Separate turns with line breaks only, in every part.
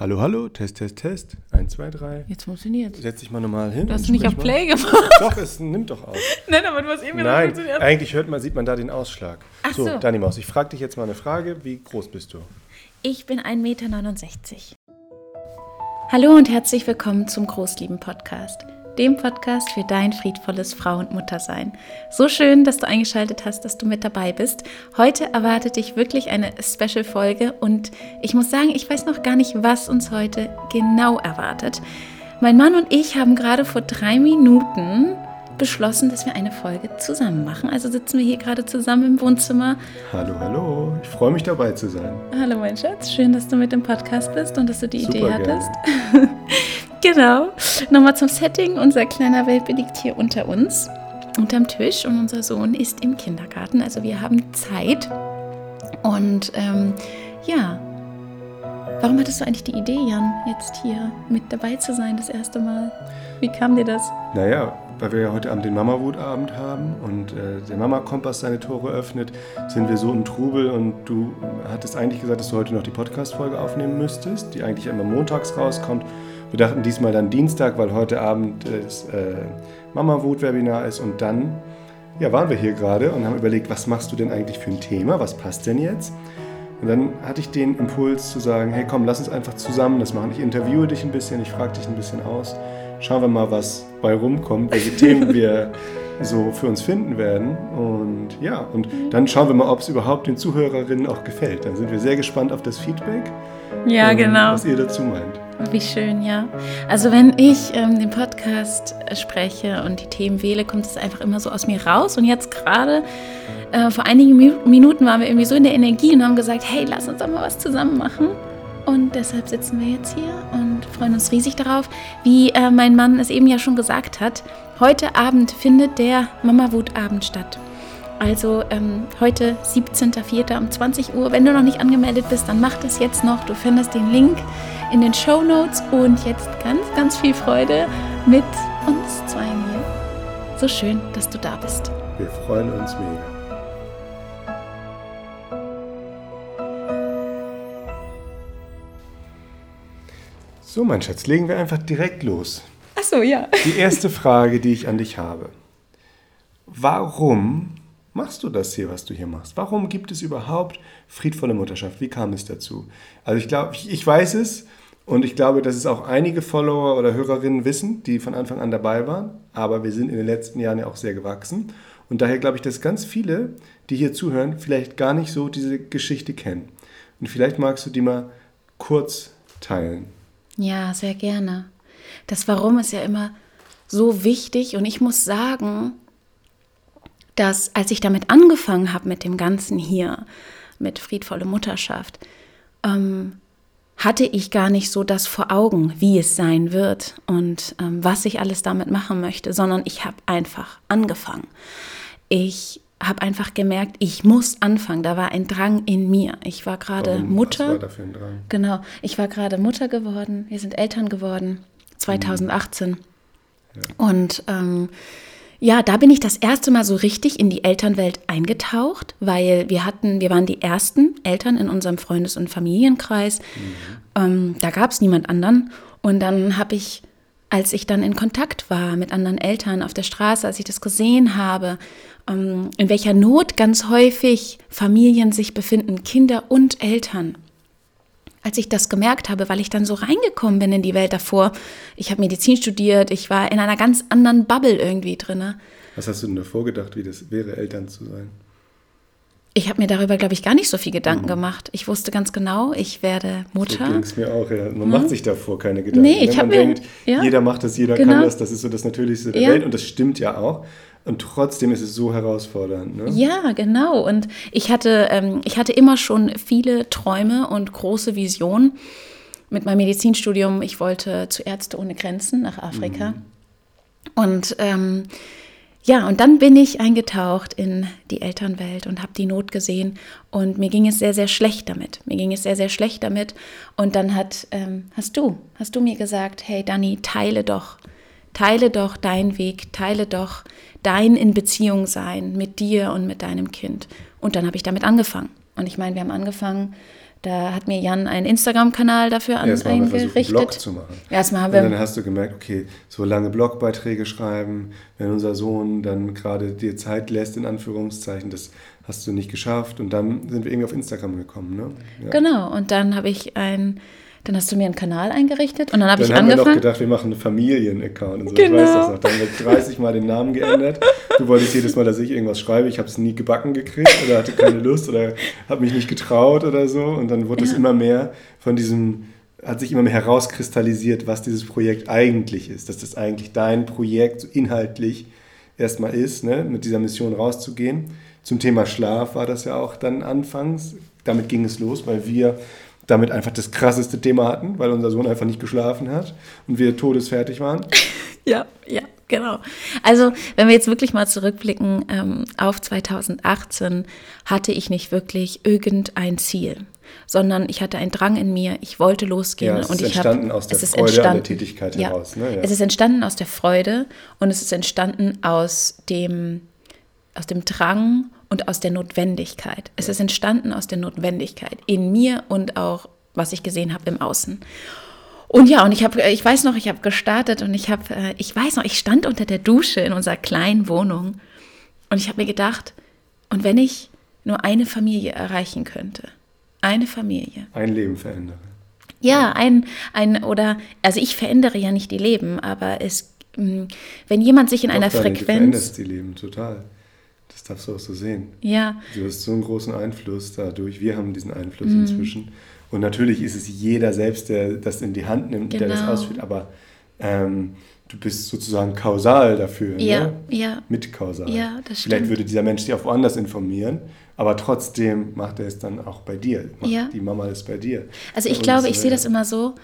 Hallo, hallo, Test, Test, Test. Eins, zwei, drei.
Jetzt funktioniert
Setz dich mal normal hin.
Du hast
und
nicht auf
mal.
Play gemacht.
Doch, es nimmt doch auf.
Nein, aber du hast eben gesagt,
Nein,
funktioniert.
eigentlich hört man, sieht man da den Ausschlag.
Ach so.
Dani Maus, ich frage dich jetzt mal eine Frage. Wie groß bist du?
Ich bin 1,69 Meter. Hallo und herzlich willkommen zum Großlieben-Podcast, dem Podcast für dein friedvolles Frau- und Muttersein. So schön, dass du eingeschaltet hast, dass du mit dabei bist. Heute erwartet dich wirklich eine Special-Folge und ich muss sagen, ich weiß noch gar nicht, was uns heute genau erwartet. Mein Mann und ich haben gerade vor drei Minuten beschlossen, dass wir eine Folge zusammen machen. Also sitzen wir hier gerade zusammen im Wohnzimmer
Hallo, hallo. Ich freue mich dabei zu sein.
Hallo mein Schatz, schön, dass du mit dem Podcast bist und dass du die
Super
Idee hattest. genau. Nochmal zum Setting. Unser kleiner Welpe liegt hier unter uns, unterm Tisch und unser Sohn ist im Kindergarten. Also wir haben Zeit. Und ähm, ja, warum hattest du eigentlich die Idee, Jan, jetzt hier mit dabei zu sein das erste Mal? Wie kam dir das?
Naja, weil wir ja heute Abend den Mama-Wut-Abend haben und äh, der Mama-Kompass seine Tore öffnet, sind wir so im Trubel und du hattest eigentlich gesagt, dass du heute noch die Podcast-Folge aufnehmen müsstest, die eigentlich immer montags rauskommt. Wir dachten diesmal dann Dienstag, weil heute Abend das äh, Mama-Wut-Webinar ist und dann ja, waren wir hier gerade und haben überlegt, was machst du denn eigentlich für ein Thema, was passt denn jetzt? Und dann hatte ich den Impuls zu sagen, hey komm, lass uns einfach zusammen das machen. Ich interviewe dich ein bisschen, ich frage dich ein bisschen aus. Schauen wir mal, was bei rumkommt, welche Themen wir so für uns finden werden. Und ja, und dann schauen wir mal, ob es überhaupt den Zuhörerinnen auch gefällt. Dann sind wir sehr gespannt auf das Feedback.
Ja,
und
genau.
Was ihr dazu meint.
Wie schön, ja. Also wenn ich ähm, den Podcast äh, spreche und die Themen wähle, kommt es einfach immer so aus mir raus. Und jetzt gerade äh, vor einigen Mi Minuten waren wir irgendwie so in der Energie und haben gesagt, hey, lass uns doch mal was zusammen machen. Und deshalb sitzen wir jetzt hier und freuen uns riesig darauf. Wie äh, mein Mann es eben ja schon gesagt hat, heute Abend findet der Mama-Wut-Abend statt. Also ähm, heute 17.04. um 20 Uhr. Wenn du noch nicht angemeldet bist, dann mach das jetzt noch. Du findest den Link in den Show Notes und jetzt ganz, ganz viel Freude mit uns zwei hier. So schön, dass du da bist.
Wir freuen uns mega. So, mein Schatz, legen wir einfach direkt los.
Ach so, ja.
Die erste Frage, die ich an dich habe. Warum machst du das hier, was du hier machst? Warum gibt es überhaupt friedvolle Mutterschaft? Wie kam es dazu? Also ich glaube, ich, ich weiß es und ich glaube, dass es auch einige Follower oder Hörerinnen wissen, die von Anfang an dabei waren. Aber wir sind in den letzten Jahren ja auch sehr gewachsen. Und daher glaube ich, dass ganz viele, die hier zuhören, vielleicht gar nicht so diese Geschichte kennen. Und vielleicht magst du die mal kurz teilen.
Ja, sehr gerne. Das Warum ist ja immer so wichtig und ich muss sagen, dass als ich damit angefangen habe mit dem Ganzen hier, mit friedvolle Mutterschaft, ähm, hatte ich gar nicht so das vor Augen, wie es sein wird und ähm, was ich alles damit machen möchte, sondern ich habe einfach angefangen. Ich habe einfach gemerkt, ich muss anfangen. Da war ein Drang in mir. Ich war gerade? Mutter.
Was war da für ein Drang?
Genau, ich war gerade Mutter geworden, wir sind Eltern geworden, 2018. Und ähm, ja, da bin ich das erste Mal so richtig in die Elternwelt eingetaucht, weil wir hatten, wir waren die ersten Eltern in unserem Freundes- und Familienkreis. Ähm, da gab es niemand anderen. Und dann habe ich, als ich dann in Kontakt war mit anderen Eltern auf der Straße, als ich das gesehen habe, in welcher Not ganz häufig Familien sich befinden, Kinder und Eltern, als ich das gemerkt habe, weil ich dann so reingekommen bin in die Welt davor. Ich habe Medizin studiert, ich war in einer ganz anderen Bubble irgendwie drinne.
Was hast du denn davor gedacht, wie das wäre, Eltern zu sein?
Ich habe mir darüber, glaube ich, gar nicht so viel Gedanken gemacht. Ich wusste ganz genau, ich werde
So
Mutter.
ging es mir auch, ja. Man macht sich davor keine Gedanken.
Nee, ich
Wenn
hab
man
mir-
denkt,
ja.
jeder macht das, jeder
Genau.
kann das, das ist so das Natürlichste der
Ja.
Welt und das stimmt ja auch. Und trotzdem ist es so herausfordernd. Ne?
Ja, genau. Und ich hatte, ähm, ich hatte immer schon viele Träume und große Visionen mit meinem Medizinstudium. Ich wollte zu Ärzte ohne Grenzen nach Afrika. Und ähm, ja, und dann bin ich eingetaucht in die Elternwelt und habe die Not gesehen. Und mir ging es sehr, sehr schlecht damit. Mir ging es sehr, sehr schlecht damit. Und dann hat, ähm, hast du, hast du mir gesagt, hey Dani, teile doch, teile doch deinen Weg, teile doch dein in Beziehung sein mit dir und mit deinem Kind. Und dann habe ich damit angefangen. Und ich meine, wir haben angefangen Da hat mir Jan einen Instagram-Kanal dafür an,
Erstmal haben wir versucht, einen
eingerichtet.
Blog zu machen.
Erstmal haben
Und
wir
dann hast du gemerkt, okay, so lange Blogbeiträge schreiben, wenn unser Sohn dann gerade dir Zeit lässt, in Anführungszeichen, das hast du nicht geschafft. Und dann sind wir irgendwie auf Instagram gekommen. Ne? Ja.
Genau, und dann habe ich ein, dann hast du mir einen Kanal eingerichtet und dann habe
Dann
ich
haben wir noch
angefangen.
gedacht, wir machen einen Familien-Account und so.
Genau.
Ich weiß das noch. Dann haben wir 30 Mal den Namen geändert. Du wolltest jedes Mal, dass ich irgendwas schreibe. Ich habe es nie gebacken gekriegt oder hatte keine Lust oder habe mich nicht getraut oder so. Und dann wurde es
Ja.
immer mehr von diesem, hat sich immer mehr herauskristallisiert, was dieses Projekt eigentlich ist. Dass das eigentlich dein Projekt so inhaltlich erstmal ist, ne? mit dieser Mission rauszugehen. Zum Thema Schlaf war das ja auch dann anfangs. Damit ging es los, weil wir damit einfach das krasseste Thema hatten, weil unser Sohn einfach nicht geschlafen hat und wir todesfertig waren.
Ja, ja, genau. Also, wenn wir jetzt wirklich mal zurückblicken ähm, auf 2018, hatte ich nicht wirklich irgendein Ziel, sondern ich hatte einen Drang in mir, ich wollte losgehen
Ja, es
und
ist
ich
entstanden
hab,
aus der Freude an der Tätigkeit
ja,
heraus, ne? Ja.
Es ist entstanden aus der Freude und es ist entstanden aus dem, aus dem Drang und aus der Notwendigkeit. Es ist entstanden aus der Notwendigkeit in mir und auch, was ich gesehen habe im Außen. Und ja, und ich habe, ich weiß noch, ich habe gestartet und ich habe, äh, ich weiß noch, ich stand unter der Dusche in unserer kleinen Wohnung und ich habe mir gedacht, und wenn ich nur eine Familie erreichen könnte, eine Familie,
Ein Leben verändere.
ja, ein, ein, oder, also ich verändere ja nicht die Leben, aber es, mh, wenn jemand sich in einer
Doch, Du
Frequenz,
veränderst die Leben total. Das darfst du auch so sehen.
ja,
Du hast so einen großen Einfluss dadurch. Wir haben diesen Einfluss
Mhm.
inzwischen. Und natürlich ist es jeder selbst, der das in die Hand nimmt, der das
Genau.
ausführt. Aber ähm, du bist sozusagen kausal dafür.
ja,
Ne?
ja,
Mitkausal.
Ja, das
Vielleicht
stimmt.
würde dieser Mensch dich auch woanders informieren, aber trotzdem macht er es dann auch bei dir. Macht
Ja.
Die Mama ist bei dir.
Also
Bei
ich glaube, ich sehe
äh,
das immer so,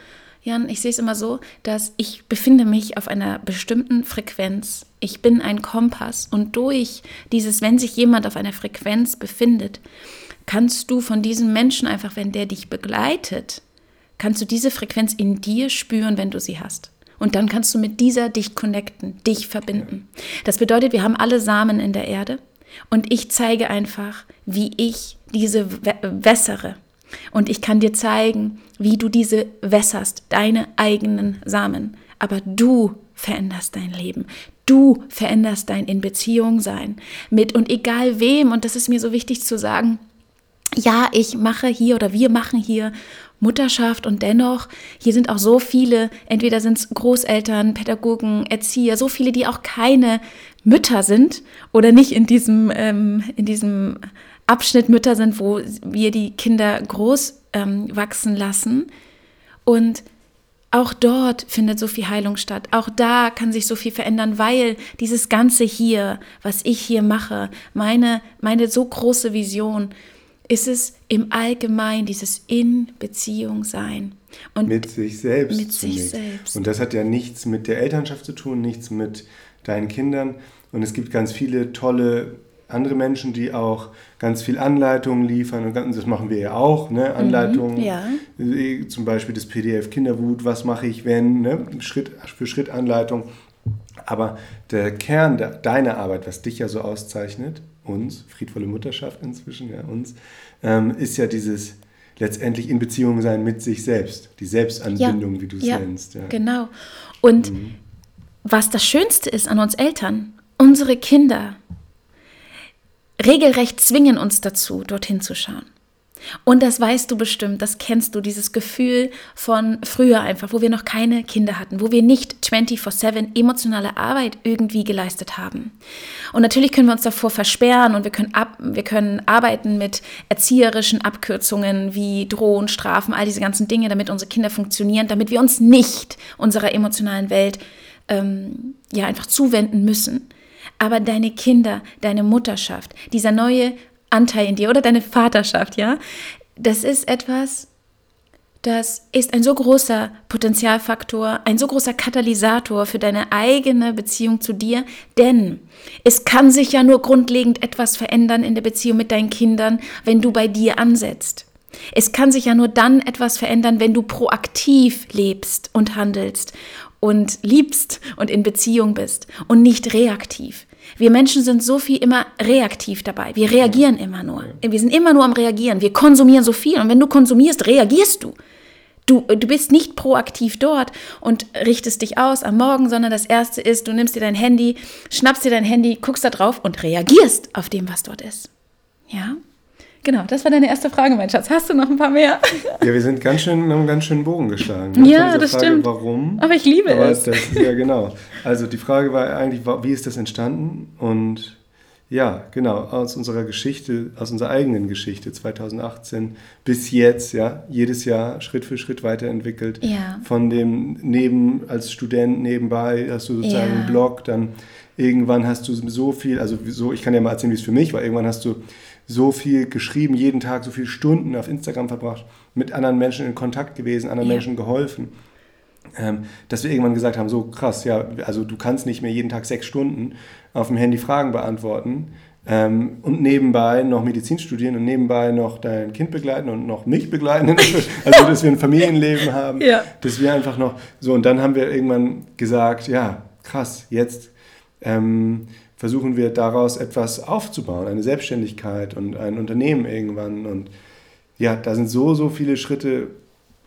Jan, ich sehe es immer so, dass ich befinde mich auf einer bestimmten Frequenz. Ich bin ein Kompass und durch dieses, wenn sich jemand auf einer Frequenz befindet, kannst du von diesem Menschen einfach, wenn der dich begleitet, kannst du diese Frequenz in dir spüren, wenn du sie hast. Und dann kannst du mit dieser dich connecten, dich verbinden. Das bedeutet, wir haben alle Samen in der Erde und ich zeige einfach, wie ich diese wä- wässere. Und ich kann dir zeigen, wie du diese wässerst, deine eigenen Samen. Aber du veränderst dein Leben. Du veränderst dein in Beziehung sein mit und egal wem. Und das ist mir so wichtig zu sagen. Ja, ich mache hier oder wir machen hier Mutterschaft und dennoch, hier sind auch so viele, entweder sind es Großeltern, Pädagogen, Erzieher, so viele, die auch keine Mütter sind oder nicht in diesem, ähm, in diesem Abschnitt Mütter sind, wo wir die Kinder groß ähm, wachsen lassen. Und auch dort findet so viel Heilung statt. Auch da kann sich so viel verändern, weil dieses Ganze hier, was ich hier mache, meine, meine so große Vision, ist es im Allgemeinen dieses in Beziehung sein. Und
mit sich selbst.
Mit sich selbst.
Und das hat ja nichts mit der Elternschaft zu tun, nichts mit deinen Kindern. Und es gibt ganz viele tolle andere Menschen, die auch ganz viel Anleitungen liefern. Und das machen wir ja auch, ne? Anleitungen.
ja.
Äh, Zum Beispiel das PDF Kinderwut, was mache ich, wenn, ne? Schritt für Schritt Anleitung. Aber der Kern de- deiner Arbeit, was dich ja so auszeichnet, uns, friedvolle Mutterschaft inzwischen, ja, uns, ähm, ist ja dieses letztendlich in Beziehung sein mit sich selbst. Die Selbstanbindung, wie du es
ja,
nennst. Ja.
Genau. Und
Mhm.
was das Schönste ist an uns Eltern, unsere Kinder regelrecht zwingen uns dazu, dorthin zu schauen. Und das weißt du bestimmt, das kennst du, dieses Gefühl von früher einfach, wo wir noch keine Kinder hatten, wo wir nicht 24-7 emotionale Arbeit irgendwie geleistet haben. Und natürlich können wir uns davor versperren und wir können, ab, wir können arbeiten mit erzieherischen Abkürzungen wie Drohen, Strafen, all diese ganzen Dinge, damit unsere Kinder funktionieren, damit wir uns nicht unserer emotionalen Welt ähm, ja einfach zuwenden müssen. Aber deine Kinder, deine Mutterschaft, dieser neue Anteil in dir oder deine Vaterschaft, ja, das ist etwas, das ist ein so großer Potenzialfaktor, ein so großer Katalysator für deine eigene Beziehung zu dir, denn es kann sich ja nur grundlegend etwas verändern in der Beziehung mit deinen Kindern, wenn du bei dir ansetzt. Es kann sich ja nur dann etwas verändern, wenn du proaktiv lebst und handelst und liebst und in Beziehung bist und nicht reaktiv. Wir Menschen sind so viel immer reaktiv dabei. Wir reagieren immer nur. Wir sind immer nur am Reagieren. Wir konsumieren so viel. Und wenn du konsumierst, reagierst du. Du, du bist nicht proaktiv dort und richtest dich aus am Morgen, sondern das Erste ist, du nimmst dir dein Handy, schnappst dir dein Handy, guckst da drauf und reagierst auf dem, was dort ist. Ja? Genau, das war deine erste Frage, mein Schatz. Hast du noch ein paar mehr?
Ja, wir sind ganz schön, haben ganz schön Bogen geschlagen.
Ja, das Frage, stimmt.
Warum?
Aber ich liebe Aber es.
Das, ja, genau. Also die Frage war eigentlich, wie ist das entstanden? Und ja, genau, aus unserer Geschichte, aus unserer eigenen Geschichte 2018 bis jetzt, ja, jedes Jahr Schritt für Schritt weiterentwickelt.
Ja.
Von dem neben, als Student nebenbei hast du sozusagen ja. einen Blog, dann irgendwann hast du so viel, also so, ich kann ja mal erzählen, wie es für mich war, irgendwann hast du so viel geschrieben, jeden Tag so viele Stunden auf Instagram verbracht, mit anderen Menschen in Kontakt gewesen, anderen ja. Menschen geholfen. Ähm, dass wir irgendwann gesagt haben, so krass, ja, also du kannst nicht mehr jeden Tag sechs Stunden auf dem Handy Fragen beantworten ähm, und nebenbei noch Medizin studieren und nebenbei noch dein Kind begleiten und noch mich begleiten, also dass wir ein Familienleben haben,
ja.
dass wir einfach noch so und dann haben wir irgendwann gesagt, ja, krass, jetzt ähm, versuchen wir daraus etwas aufzubauen, eine Selbstständigkeit und ein Unternehmen irgendwann. Und ja, da sind so, so viele Schritte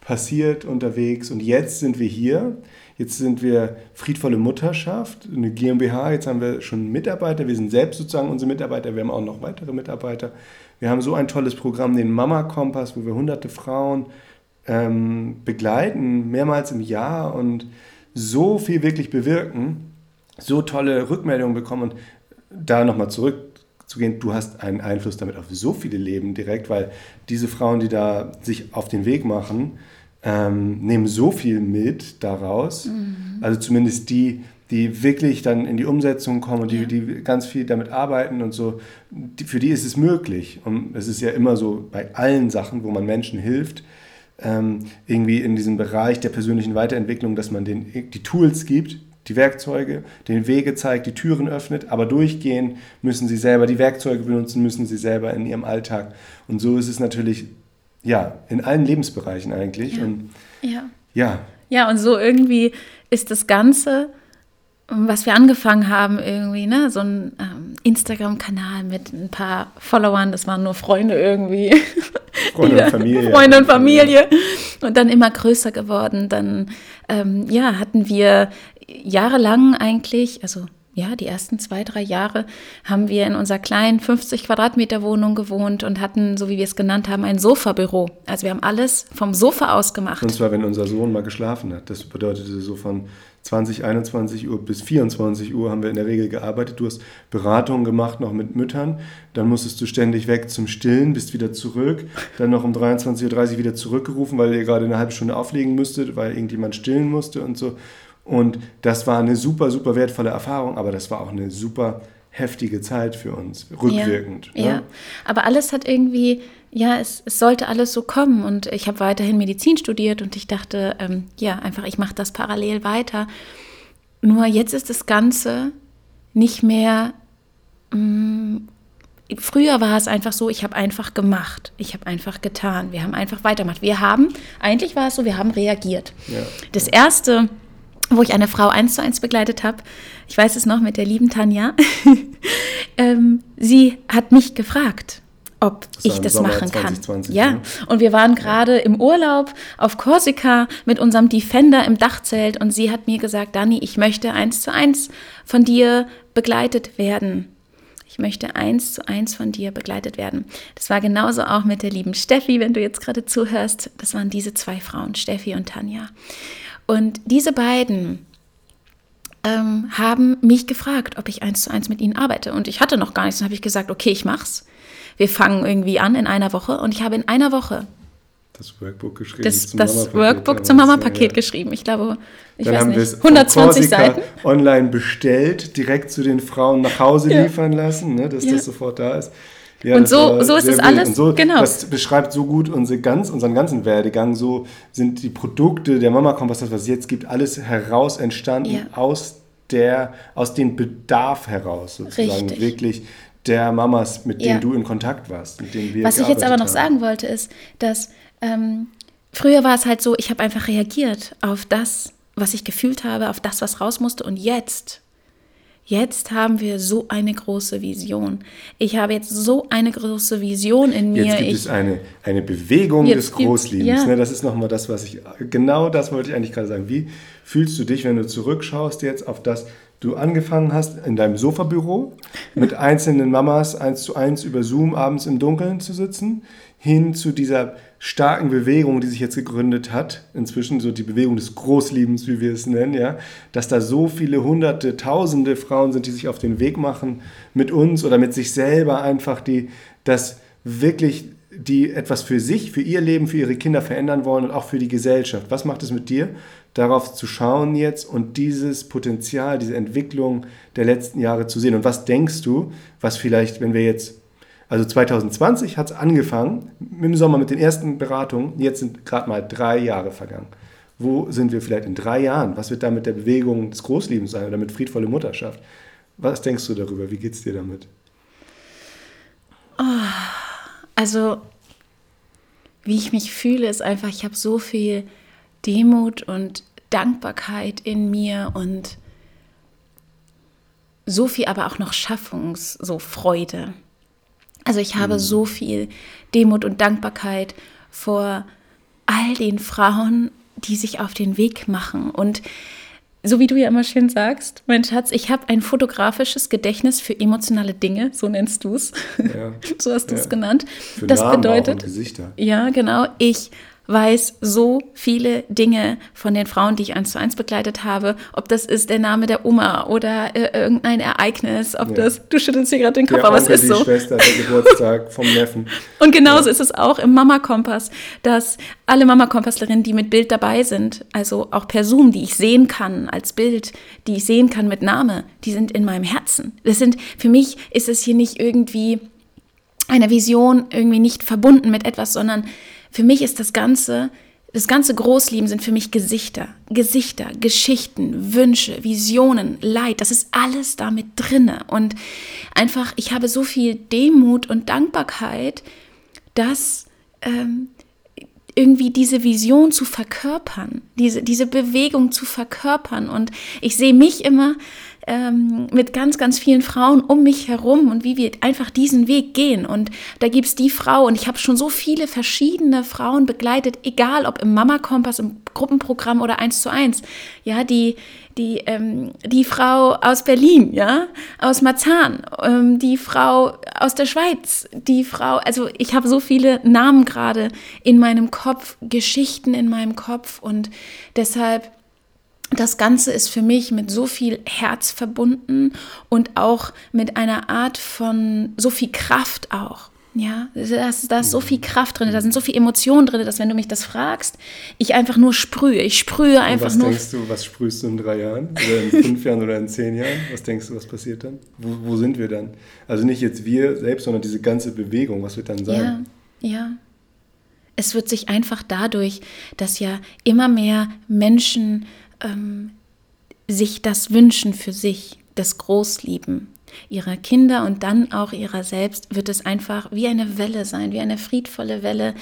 passiert unterwegs. Und jetzt sind wir hier. Jetzt sind wir friedvolle Mutterschaft, eine GmbH. Jetzt haben wir schon Mitarbeiter. Wir sind selbst sozusagen unsere Mitarbeiter. Wir haben auch noch weitere Mitarbeiter. Wir haben so ein tolles Programm, den Mama Kompass, wo wir hunderte Frauen ähm, begleiten, mehrmals im Jahr und so viel wirklich bewirken so tolle Rückmeldungen bekommen und da nochmal zurückzugehen, du hast einen Einfluss damit auf so viele Leben direkt, weil diese Frauen, die da sich auf den Weg machen, ähm, nehmen so viel mit daraus. Mhm. Also zumindest die, die wirklich dann in die Umsetzung kommen und die, die ganz viel damit arbeiten und so, die, für die ist es möglich. Und es ist ja immer so bei allen Sachen, wo man Menschen hilft, ähm, irgendwie in diesem Bereich der persönlichen Weiterentwicklung, dass man den, die Tools gibt, die Werkzeuge, den Wege zeigt, die Türen öffnet, aber durchgehen müssen sie selber, die Werkzeuge benutzen müssen sie selber in ihrem Alltag. Und so ist es natürlich, ja, in allen Lebensbereichen eigentlich.
Ja.
Und,
ja.
ja.
Ja, und so irgendwie ist das Ganze, was wir angefangen haben, irgendwie, ne, so ein ähm, Instagram-Kanal mit ein paar Followern, das waren nur Freunde irgendwie.
Freunde und Familie.
Freunde und Familie. Und dann immer größer geworden. Dann, ähm, ja, hatten wir jahrelang eigentlich, also ja, die ersten zwei, drei Jahre haben wir in unserer kleinen 50 Quadratmeter Wohnung gewohnt und hatten, so wie wir es genannt haben, ein Sofabüro. Also wir haben alles vom Sofa aus gemacht.
Und zwar, wenn unser Sohn mal geschlafen hat. Das bedeutete so von 20, 21 Uhr bis 24 Uhr haben wir in der Regel gearbeitet. Du hast Beratungen gemacht, noch mit Müttern. Dann musstest du ständig weg zum Stillen, bist wieder zurück. Dann noch um 23.30 Uhr wieder zurückgerufen, weil ihr gerade eine halbe Stunde auflegen müsstet, weil irgendjemand stillen musste und so. Und das war eine super, super wertvolle Erfahrung, aber das war auch eine super heftige Zeit für uns, rückwirkend.
Ja, ne? ja. aber alles hat irgendwie, ja, es, es sollte alles so kommen. Und ich habe weiterhin Medizin studiert und ich dachte, ähm, ja, einfach, ich mache das parallel weiter. Nur jetzt ist das Ganze nicht mehr. Mh, mm, früher war es einfach so, ich habe einfach gemacht, ich habe einfach getan, wir haben einfach weitergemacht. Wir haben, eigentlich war es so, wir haben reagiert.
Ja.
Das erste wo ich eine Frau eins zu eins begleitet habe. Ich weiß es noch mit der lieben Tanja. ähm, sie hat mich gefragt, ob das ich das Sommer machen 2020, kann. Ja, ne? und wir waren gerade im Urlaub auf Korsika mit unserem Defender im Dachzelt und sie hat mir gesagt, Dani, ich möchte eins zu eins von dir begleitet werden. Ich möchte eins zu eins von dir begleitet werden. Das war genauso auch mit der lieben Steffi, wenn du jetzt gerade zuhörst. Das waren diese zwei Frauen, Steffi und Tanja. Und diese beiden ähm, haben mich gefragt, ob ich eins zu eins mit ihnen arbeite. Und ich hatte noch gar nichts. Dann habe ich gesagt, okay, ich mach's. Wir fangen irgendwie an in einer Woche. Und ich habe in einer Woche
das Workbook geschrieben.
Das, das Workbook zum Mama-Paket ja, ja. geschrieben. Ich glaube, ich
Dann
weiß
haben
nicht, 120 Seiten.
Online bestellt, direkt zu den Frauen nach Hause ja. liefern lassen, ne, dass das sofort da ist.
Ja, und so, so ist es alles.
So,
genau.
Das beschreibt so gut unsere ganz, unseren ganzen Werdegang. So sind die Produkte der Mama Kompass, das was es jetzt gibt, alles heraus entstanden ja. aus der, aus dem Bedarf heraus sozusagen.
Richtig.
Wirklich der Mamas, mit denen ja. du in Kontakt warst, mit denen wir
Was ich jetzt aber noch haben. sagen wollte, ist, dass ähm, früher war es halt so, ich habe einfach reagiert auf das, was ich gefühlt habe, auf das, was raus musste. Und jetzt Jetzt haben wir so eine große Vision. Ich habe jetzt so eine große Vision in mir.
Jetzt gibt
ich,
es eine, eine Bewegung des Großliebens.
ja.
Ne? Das ist nochmal das, was ich, genau das wollte ich eigentlich gerade sagen. Wie fühlst du dich, wenn du zurückschaust jetzt auf das, du angefangen hast, in deinem Sofabüro mit einzelnen Mamas eins zu eins über Zoom abends im Dunkeln zu sitzen, hin zu dieser starken Bewegung, die sich jetzt gegründet hat, inzwischen so die Bewegung des Großliebens, wie wir es nennen, ja, dass da so viele hunderte, tausende Frauen sind, die sich auf den Weg machen mit uns oder mit sich selber einfach, die das wirklich, die etwas für sich, für ihr Leben, für ihre Kinder verändern wollen und auch für die Gesellschaft. Was macht es mit dir, darauf zu schauen jetzt und dieses Potenzial, diese Entwicklung der letzten Jahre zu sehen? Und was denkst du, was vielleicht, wenn wir jetzt also 2020 hat es angefangen im Sommer mit den ersten Beratungen. Jetzt sind gerade mal drei Jahre vergangen. Wo sind wir vielleicht in drei Jahren? Was wird da mit der Bewegung des Großliebens sein oder mit friedvolle Mutterschaft? Was denkst du darüber? Wie geht es dir damit?
Also, wie ich mich fühle, ist einfach, ich habe so viel Demut und Dankbarkeit in mir und so viel aber auch noch Schaffungs, so Freude. Also ich habe so viel Demut und Dankbarkeit vor all den Frauen, die sich auf den Weg machen. Und so wie du ja immer schön sagst, mein Schatz, ich habe ein fotografisches Gedächtnis für emotionale Dinge, so nennst du es.
Ja.
so hast du es
Ja.
genannt.
Für
das
Namen
bedeutet,
Gesichter.
ja, genau. Ich weiß so viele Dinge von den Frauen, die ich eins zu eins begleitet habe. Ob das ist der Name der Oma oder äh, irgendein Ereignis, ob
Ja.
das, du schüttelst hier gerade den Kopf,
Der
aber es ist
die
so.
Schwester, der Geburtstag vom Neffen.
Und genauso ist es auch im Mama-Kompass, dass alle Mama-Kompasslerinnen, die mit Bild dabei sind, also auch per Zoom, die ich sehen kann als Bild, die ich sehen kann mit Name, die sind in meinem Herzen. Das sind, für mich ist es hier nicht irgendwie eine Vision, irgendwie nicht verbunden mit etwas, sondern für mich ist das Ganze, das ganze Großlieben sind für mich Gesichter, Gesichter, Geschichten, Wünsche, Visionen, Leid, das ist alles damit drinne. Und einfach, ich habe so viel Demut und Dankbarkeit, dass ähm, irgendwie diese Vision zu verkörpern, diese, diese Bewegung zu verkörpern. Und ich sehe mich immer ähm, mit ganz, ganz vielen Frauen um mich herum und wie wir einfach diesen Weg gehen. Und da gibt es die Frau, und ich habe schon so viele verschiedene Frauen begleitet, egal ob im Mama-Kompass, im Gruppenprogramm oder eins zu eins, ja, die, die, ähm, die Frau aus Berlin, ja, aus Marzahn, ähm, die Frau aus der Schweiz, die Frau, also ich habe so viele Namen gerade in meinem Kopf, Geschichten in meinem Kopf und deshalb das Ganze ist für mich mit so viel Herz verbunden und auch mit einer Art von so viel Kraft auch. Ja, da ist, da ist so viel Kraft drin, da sind so viele Emotionen drin, dass wenn du mich das fragst, ich einfach nur sprühe. Ich sprühe einfach
was
nur.
denkst du, was sprühst du in drei Jahren? Oder in fünf Jahren oder in zehn Jahren? Was denkst du, was passiert dann? Wo, wo sind wir dann? Also nicht jetzt wir selbst, sondern diese ganze Bewegung, was wird dann
Ja,
sein?
ja. Es wird sich einfach dadurch, dass ja immer mehr Menschen ähm, sich das wünschen für sich, das Großlieben ihrer Kinder und dann auch ihrer selbst, wird es einfach wie eine Welle sein, wie eine friedvolle Welle,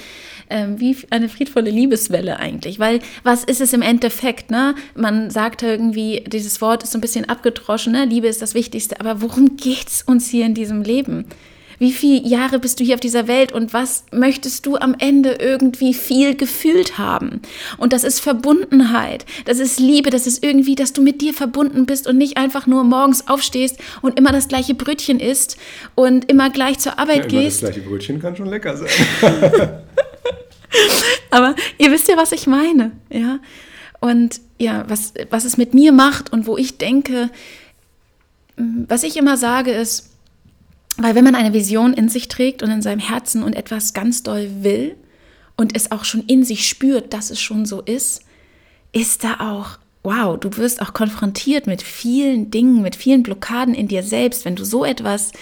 ähm, wie eine friedvolle Liebeswelle eigentlich. Weil was ist es im Endeffekt? Ne? Man sagt irgendwie, dieses Wort ist so ein bisschen abgedroschen, ne? Liebe ist das Wichtigste, aber worum geht es uns hier in diesem Leben? Wie viele Jahre bist du hier auf dieser Welt und was möchtest du am Ende irgendwie viel gefühlt haben? Und das ist Verbundenheit, das ist Liebe, das ist irgendwie, dass du mit dir verbunden bist und nicht einfach nur morgens aufstehst und immer das gleiche Brötchen isst und immer gleich zur
Ja,
Arbeit
das
gehst.
gleiche Brötchen kann schon lecker sein.
Aber ihr wisst ja, was ich meine, ja. Und ja, was, was es mit mir macht und wo ich denke, was ich immer sage ist, weil wenn man eine Vision in sich trägt und in seinem Herzen und etwas ganz doll will und es auch schon in sich spürt, dass es schon so ist, ist da auch, wow, du wirst auch konfrontiert mit vielen Dingen, mit vielen Blockaden in dir selbst, wenn du so etwas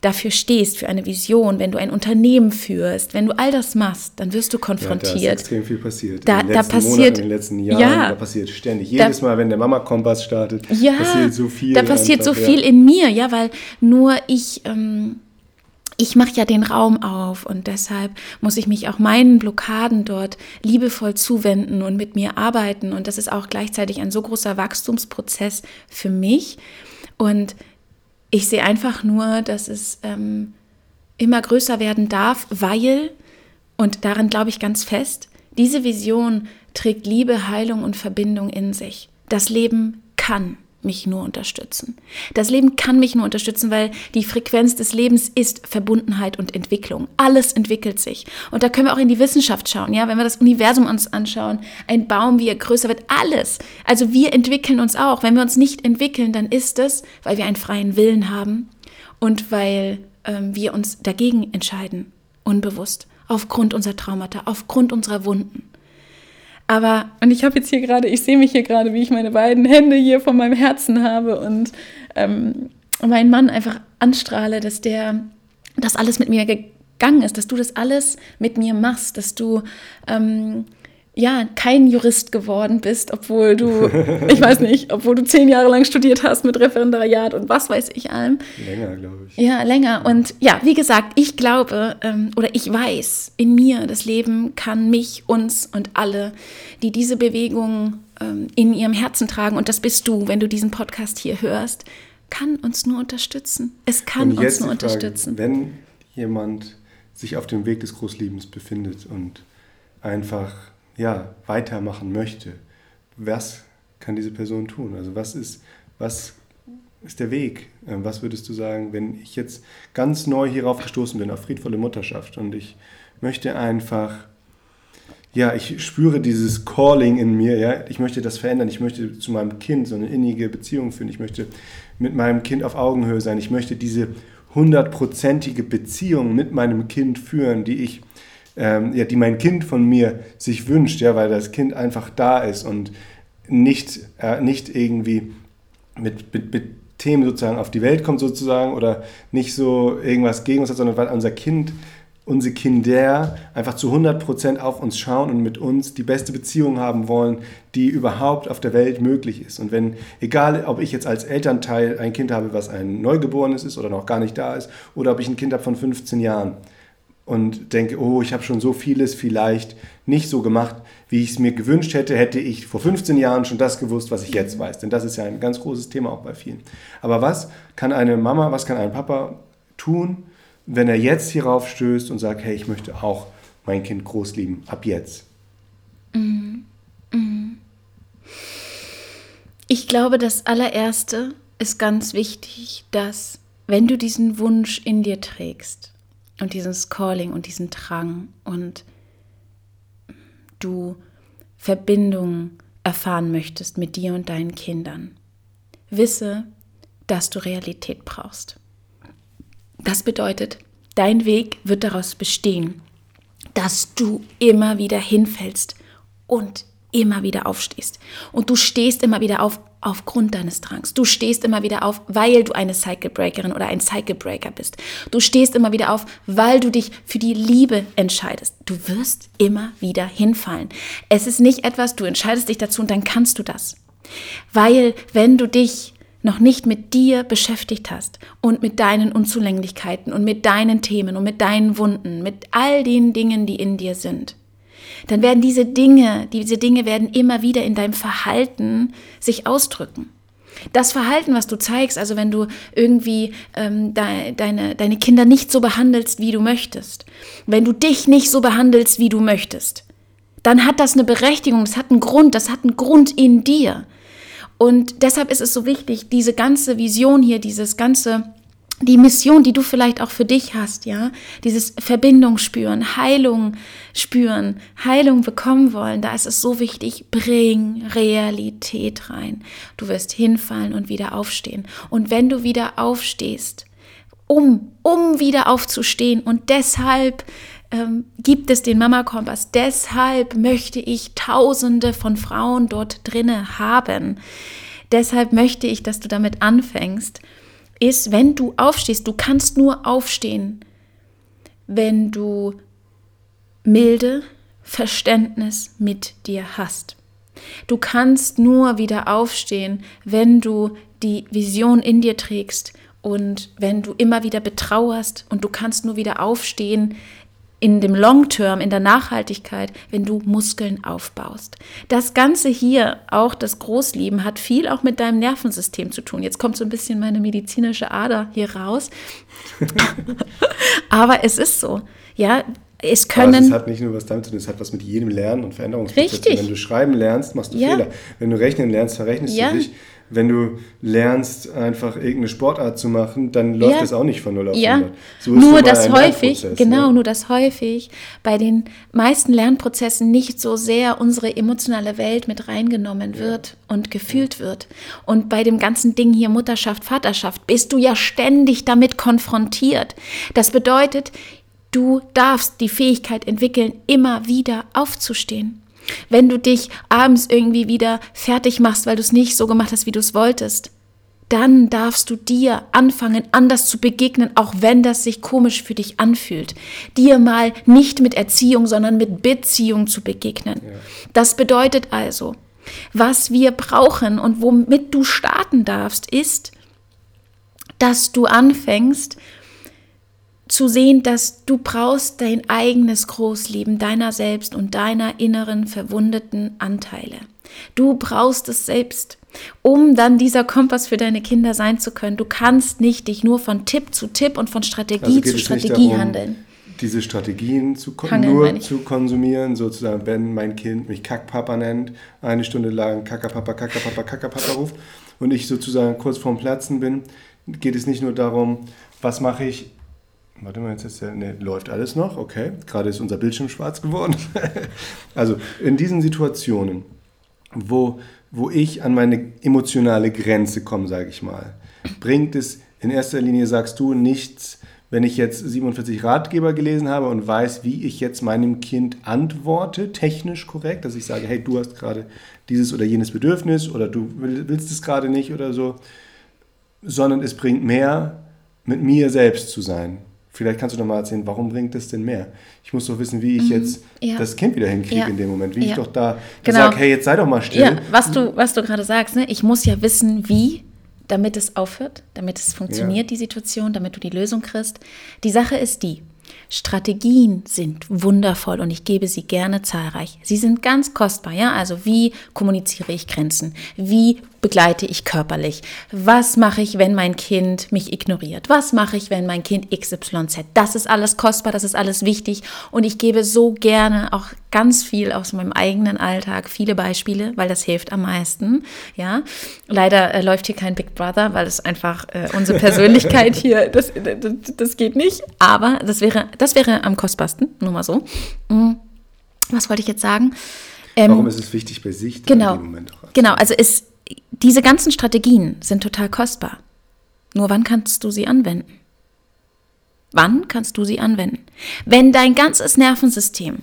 dafür stehst, für eine Vision, wenn du ein Unternehmen führst, wenn du all das machst, dann wirst du
Ja, da ist
konfrontiert.
extrem viel passiert.
Da-
in den
da
letzten
passiert-
Monaten, in den letzten Jahren,
ja.
da passiert ständig.
Da-
Jedes Mal, wenn der Mama-Kompass startet,
ja,
passiert so viel.
Da passiert
einfach,
so
ja.
viel in mir, ja, weil nur ich, ähm, ich mache ja den Raum auf und deshalb muss ich mich auch meinen Blockaden dort liebevoll zuwenden und mit mir arbeiten. Und das ist auch gleichzeitig ein so großer Wachstumsprozess für mich. Und ich sehe einfach nur, dass es ähm, immer größer werden darf, weil, und daran glaube ich ganz fest, diese Vision trägt Liebe, Heilung und Verbindung in sich. Das Leben kann mich nur unterstützen. Das Leben kann mich nur unterstützen, weil die Frequenz des Lebens ist Verbundenheit und Entwicklung. Alles entwickelt sich. Und da können wir auch in die Wissenschaft schauen, ja, wenn wir das Universum uns anschauen, ein Baum, wie er größer wird, alles. Also wir entwickeln uns auch. Wenn wir uns nicht entwickeln, dann ist es, weil wir einen freien Willen haben und weil ähm, wir uns dagegen entscheiden, unbewusst, aufgrund unserer Traumata, aufgrund unserer Wunden. Aber, und ich habe jetzt hier gerade, ich sehe mich hier gerade, wie ich meine beiden Hände hier vor meinem Herzen habe und ähm, meinen Mann einfach anstrahle, dass der das alles mit mir gegangen ist, dass du das alles mit mir machst, dass du ähm, ja, kein Jurist geworden bist, obwohl du, ich weiß nicht, obwohl du zehn Jahre lang studiert hast mit Referendariat und was weiß ich allem.
Länger, glaube ich.
Ja, länger. Und ja, wie gesagt, ich glaube ähm, oder ich weiß in mir, das Leben kann mich, uns und alle, die diese Bewegung ähm, in ihrem Herzen tragen, und das bist du, wenn du diesen Podcast hier hörst, kann uns nur unterstützen. Es kann uns nur Frage, unterstützen.
Wenn jemand sich auf dem Weg des Großliebens befindet und einfach ja, weitermachen möchte, was kann diese Person tun? Also was ist, was ist der Weg? Ähm, was würdest du sagen, wenn ich jetzt ganz neu hierauf gestoßen bin, auf friedvolle Mutterschaft und ich möchte einfach, ja, ich spüre dieses Calling in mir, ja, ich möchte das verändern, ich möchte zu meinem Kind so eine innige Beziehung führen, ich möchte mit meinem Kind auf Augenhöhe sein, ich möchte diese hundertprozentige Beziehung mit meinem Kind führen, die ich ähm, ja, die mein Kind von mir sich wünscht, ja, weil das Kind einfach da ist und nicht, äh, nicht irgendwie mit, mit, mit Themen sozusagen auf die Welt kommt sozusagen oder nicht so irgendwas gegen uns hat, sondern weil unser Kind, unsere Kinder einfach zu 100% auf uns schauen und mit uns die beste Beziehung haben wollen, die überhaupt auf der Welt möglich ist. Und wenn, egal ob ich jetzt als Elternteil ein Kind habe, was ein Neugeborenes ist oder noch gar nicht da ist, oder ob ich ein Kind habe von 15 Jahren, und denke, oh, ich habe schon so vieles vielleicht nicht so gemacht, wie ich es mir gewünscht hätte, hätte ich vor 15 Jahren schon das gewusst, was ich jetzt weiß. Denn das ist ja ein ganz großes Thema auch bei vielen. Aber was kann eine Mama, was kann ein Papa tun, wenn er jetzt hierauf stößt und sagt, hey, ich möchte auch mein Kind groß lieben, ab jetzt? Mhm.
Mhm. Ich glaube, das allererste ist ganz wichtig, dass wenn du diesen Wunsch in dir trägst, und dieses Calling und diesen Drang und du Verbindung erfahren möchtest mit dir und deinen Kindern, wisse, dass du Realität brauchst. Das bedeutet, dein Weg wird daraus bestehen, dass du immer wieder hinfällst und immer wieder aufstehst. Und du stehst immer wieder auf aufgrund deines Drangs. Du stehst immer wieder auf, weil du eine Cycle Breakerin oder ein Cycle Breaker bist. Du stehst immer wieder auf, weil du dich für die Liebe entscheidest. Du wirst immer wieder hinfallen. Es ist nicht etwas, du entscheidest dich dazu und dann kannst du das. Weil wenn du dich noch nicht mit dir beschäftigt hast und mit deinen Unzulänglichkeiten und mit deinen Themen und mit deinen Wunden, mit all den Dingen, die in dir sind, dann werden diese Dinge, diese Dinge werden immer wieder in deinem Verhalten sich ausdrücken. Das Verhalten, was du zeigst, also wenn du irgendwie ähm, de, deine, deine Kinder nicht so behandelst, wie du möchtest, wenn du dich nicht so behandelst, wie du möchtest, dann hat das eine Berechtigung, das hat einen Grund, das hat einen Grund in dir. Und deshalb ist es so wichtig, diese ganze Vision hier, dieses ganze die Mission, die du vielleicht auch für dich hast, ja, dieses Verbindung spüren, Heilung spüren, Heilung bekommen wollen, da ist es so wichtig, bring Realität rein. Du wirst hinfallen und wieder aufstehen. Und wenn du wieder aufstehst, um, um wieder aufzustehen und deshalb ähm, gibt es den Mama Kompass. Deshalb möchte ich Tausende von Frauen dort drinne haben. Deshalb möchte ich, dass du damit anfängst ist, wenn du aufstehst, du kannst nur aufstehen, wenn du milde Verständnis mit dir hast. Du kannst nur wieder aufstehen, wenn du die Vision in dir trägst und wenn du immer wieder betrauerst und du kannst nur wieder aufstehen, in dem Long Term, in der Nachhaltigkeit, wenn du Muskeln aufbaust. Das Ganze hier, auch das Großlieben, hat viel auch mit deinem Nervensystem zu tun. Jetzt kommt so ein bisschen meine medizinische Ader hier raus. Aber es ist so. Ja, es können. Aber
es hat nicht nur was damit zu tun, es hat was mit jedem Lernen und Veränderungsprozess.
Richtig.
Wenn du schreiben lernst, machst du ja. Fehler. Wenn du rechnen lernst, verrechnest ja. du dich wenn du lernst, einfach irgendeine Sportart zu machen, dann läuft ja. das auch nicht von 0 auf 100.
Ja. So nur das häufig, genau, ne? nur das häufig bei den meisten Lernprozessen nicht so sehr unsere emotionale Welt mit reingenommen wird und gefühlt wird. Und bei dem ganzen Ding hier Mutterschaft, Vaterschaft bist du ja ständig damit konfrontiert. Das bedeutet, du darfst die Fähigkeit entwickeln, immer wieder aufzustehen. Wenn du dich abends irgendwie wieder fertig machst, weil du es nicht so gemacht hast, wie du es wolltest, dann darfst du dir anfangen, anders zu begegnen, auch wenn das sich komisch für dich anfühlt. Dir mal nicht mit Erziehung, sondern mit Beziehung zu begegnen. Ja. Das bedeutet also, was wir brauchen und womit du starten darfst, ist, dass du anfängst, zu sehen, dass du brauchst dein eigenes Großleben deiner selbst und deiner inneren verwundeten Anteile. Du brauchst es selbst, um dann dieser Kompass für deine Kinder sein zu können. Du kannst nicht dich nur von Tipp zu Tipp und von Strategie also zu Strategie darum, handeln.
Diese Strategien zu Handeln, nur zu konsumieren, sozusagen, wenn mein Kind mich Kackpapa nennt, eine Stunde lang Kackapapa, Kackapapa, Kackapapa ruft und ich sozusagen kurz vorm Platzen bin, geht es nicht nur darum, was mache ich Warte mal, jetzt ist ja, ne, läuft alles noch, okay. Gerade ist unser Bildschirm schwarz geworden. also in diesen Situationen, wo, wo ich an meine emotionale Grenze komme, sage ich mal, bringt es in erster Linie, sagst du, nichts, wenn ich jetzt 47 Ratgeber gelesen habe und weiß, wie ich jetzt meinem Kind antworte, technisch korrekt, dass ich sage, hey, du hast gerade dieses oder jenes Bedürfnis oder du willst es gerade nicht oder so, sondern es bringt mehr, mit mir selbst zu sein Vielleicht kannst du noch mal erzählen, warum bringt das denn mehr? Ich muss doch wissen, wie ich mhm. jetzt ja. das Kind wieder hinkriege ja. in dem Moment. Wie ja. ich doch da genau. sage, hey, jetzt sei doch mal still. Ja,
was du, was du gerade sagst, ne? ich muss ja wissen, wie, damit es aufhört, damit es funktioniert, die Situation, damit du die Lösung kriegst. Die Sache ist die, Strategien sind wundervoll und ich gebe sie gerne zahlreich. Sie sind ganz kostbar, ja? Also wie kommuniziere ich Grenzen? Wie begleite ich körperlich? Was mache ich, wenn mein Kind mich ignoriert? Was mache ich, wenn mein Kind XYZ? Das ist alles kostbar, das ist alles wichtig und ich gebe so gerne auch ganz viel aus meinem eigenen Alltag, viele Beispiele, weil das hilft am meisten, ja? Leider äh, läuft hier kein Big Brother, weil es einfach äh, unsere Persönlichkeit hier, das, das, das geht nicht, aber das wäre, das wäre am kostbarsten, nur mal so. Hm. Was wollte ich jetzt sagen?
Ähm, Warum ist es wichtig bei sich?
Genau, genau. Also es, diese ganzen Strategien sind total kostbar. Nur wann kannst du sie anwenden? Wann kannst du sie anwenden? Wenn dein ganzes Nervensystem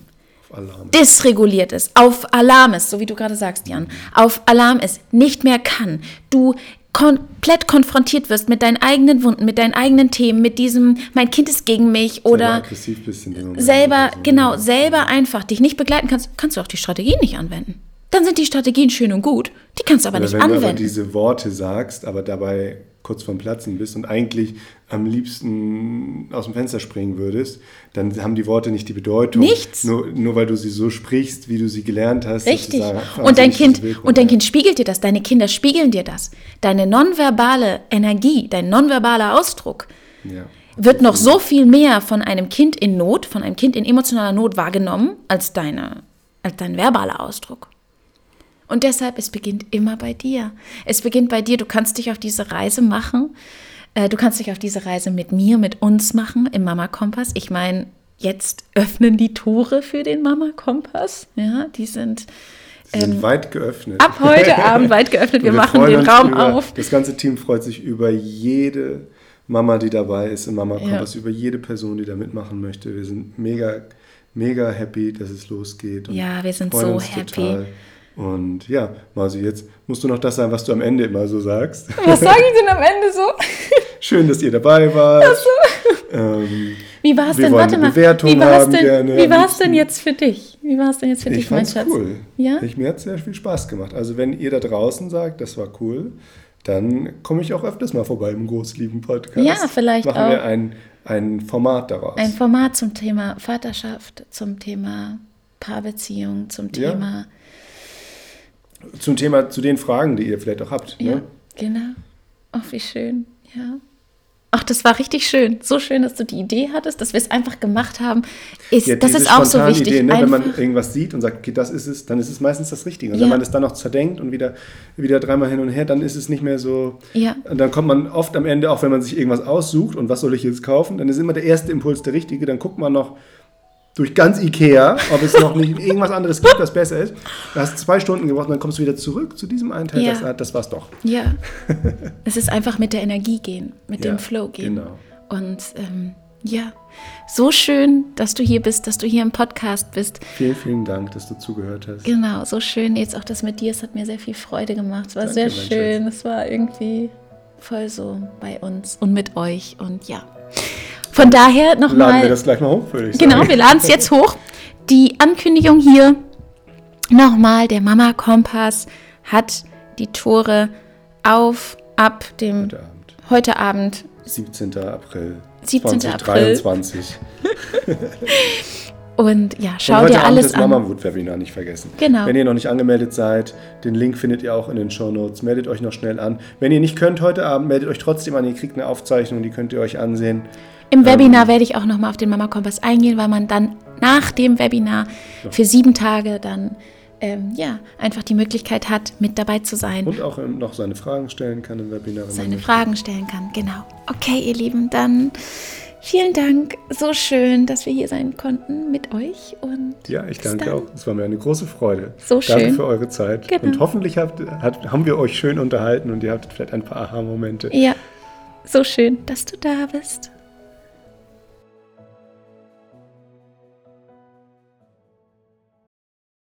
dysreguliert ist, auf Alarm ist, so wie du gerade sagst, Jan, auf Alarm ist, nicht mehr kann, du komplett konfrontiert wirst mit deinen eigenen Wunden, mit deinen eigenen Themen, mit diesem, mein Kind ist gegen mich oder selber, selber genau, selber einfach dich nicht begleiten kannst, kannst du auch die Strategie nicht anwenden dann sind die Strategien schön und gut. Die kannst du aber Oder nicht wenn anwenden. Wenn du aber
diese Worte sagst, aber dabei kurz vorm Platzen bist und eigentlich am liebsten aus dem Fenster springen würdest, dann haben die Worte nicht die Bedeutung.
Nichts.
Nur, nur weil du sie so sprichst, wie du sie gelernt hast.
Richtig. Und dein, kind, und dein Kind spiegelt dir das, deine Kinder spiegeln dir das. Deine nonverbale Energie, dein nonverbaler Ausdruck ja. wird noch so viel mehr von einem Kind in Not, von einem Kind in emotionaler Not wahrgenommen, als, deine, als dein verbaler Ausdruck. Und deshalb, es beginnt immer bei dir. Es beginnt bei dir. Du kannst dich auf diese Reise machen. Äh, du kannst dich auf diese Reise mit mir, mit uns machen im Mama Kompass. Ich meine, jetzt öffnen die Tore für den Mama Kompass. Ja, die sind,
Sie sind ähm, weit geöffnet.
Ab heute Abend weit geöffnet. Wir, wir machen den Raum
über,
auf.
Das ganze Team freut sich über jede Mama, die dabei ist im Mama Kompass, ja. über jede Person, die da mitmachen möchte. Wir sind mega, mega happy, dass es losgeht.
ja, wir sind so happy. Total.
Und ja, Masi, jetzt musst du noch das sagen, was du am Ende immer so sagst.
Was sage ich denn am Ende so?
Schön, dass ihr dabei wart. Ach so. Ähm,
wie war es denn? Warte mal. Wie war es denn, wie war's denn jetzt für dich? Wie war es denn jetzt für
ich
dich,
mein Schatz? cool. Ja? Ich, mir hat es sehr viel Spaß gemacht. Also wenn ihr da draußen sagt, das war cool, dann komme ich auch öfters mal vorbei im Großlieben-Podcast.
Ja, vielleicht
Machen
auch.
wir ein, ein Format daraus.
Ein Format zum Thema Vaterschaft, zum Thema Paarbeziehung, zum
Ja. Zum Thema, zu den Fragen, die ihr vielleicht auch habt.
Ja,
Ne?
genau. Ach, wie schön. Ja. Ach, das war richtig schön. So schön, dass du die Idee hattest, dass wir es einfach gemacht haben. Ist,
Ja,
das ist auch so wichtig.
Ideen, ne? Wenn man irgendwas sieht und sagt, okay, das ist es, dann ist es meistens das Richtige. Und
Ja.
wenn man das dann noch zerdenkt und wieder, wieder dreimal hin und her, dann ist es nicht mehr so.
Ja.
Und dann kommt man oft am Ende, auch wenn man sich irgendwas aussucht und was soll ich jetzt kaufen, dann ist immer der erste Impuls der richtige. Dann guckt man noch durch ganz Ikea, ob es noch nicht irgendwas anderes gibt, was besser ist. Du hast zwei Stunden gebraucht und dann kommst du wieder zurück zu diesem einen Teil.
Ja.
Das, ah, das war's doch.
ja. es ist einfach mit der Energie gehen, mit
Ja,
dem Flow gehen.
genau.
Und ähm, ja, so schön, dass du hier bist, dass du hier im Podcast bist.
Vielen, vielen Dank, dass du zugehört hast.
Genau, so schön. Jetzt auch das mit dir, es hat mir sehr viel Freude gemacht. Es war
Danke,
sehr schön. Es war irgendwie voll so bei uns und mit euch. Und ja. Von daher
Laden wir
nochmal.
das gleich mal hoch, würde ich
Genau,
sagen.
wir laden es jetzt hoch. Die Ankündigung hier nochmal: der Mama Kompass hat die Tore auf ab dem
Heute Abend.
heute Abend
17. April.
17.
2023.
und ja,
Und
schau
heute
dir
Abend
alles
das
an.
Mama-Wut-Webinar nicht vergessen.
Genau.
Wenn ihr noch nicht angemeldet seid, den Link findet ihr auch in den Shownotes. Meldet euch noch schnell an. Wenn ihr nicht könnt heute Abend, meldet euch trotzdem an. Ihr kriegt eine Aufzeichnung, die könnt ihr euch ansehen.
Im Webinar werde ich auch nochmal auf den Mama Kompass eingehen, weil man dann nach dem Webinar für sieben Tage dann ähm, ja einfach die Möglichkeit hat, mit dabei zu sein,
Und auch ähm, noch seine Fragen stellen kann im Webinar.
seine. Fragen stellen kann. Genau. Okay, ihr Lieben, dann vielen Dank. So schön, dass wir hier sein konnten mit euch und
Ja, ich danke
dann.
auch. Es war mir eine große Freude.
So
Danke
schön.
für eure Zeit.
Genau.
Und hoffentlich habt, hat, haben wir euch schön unterhalten und ihr hattet vielleicht ein paar Aha-Momente.
Ja, so schön, dass du da bist.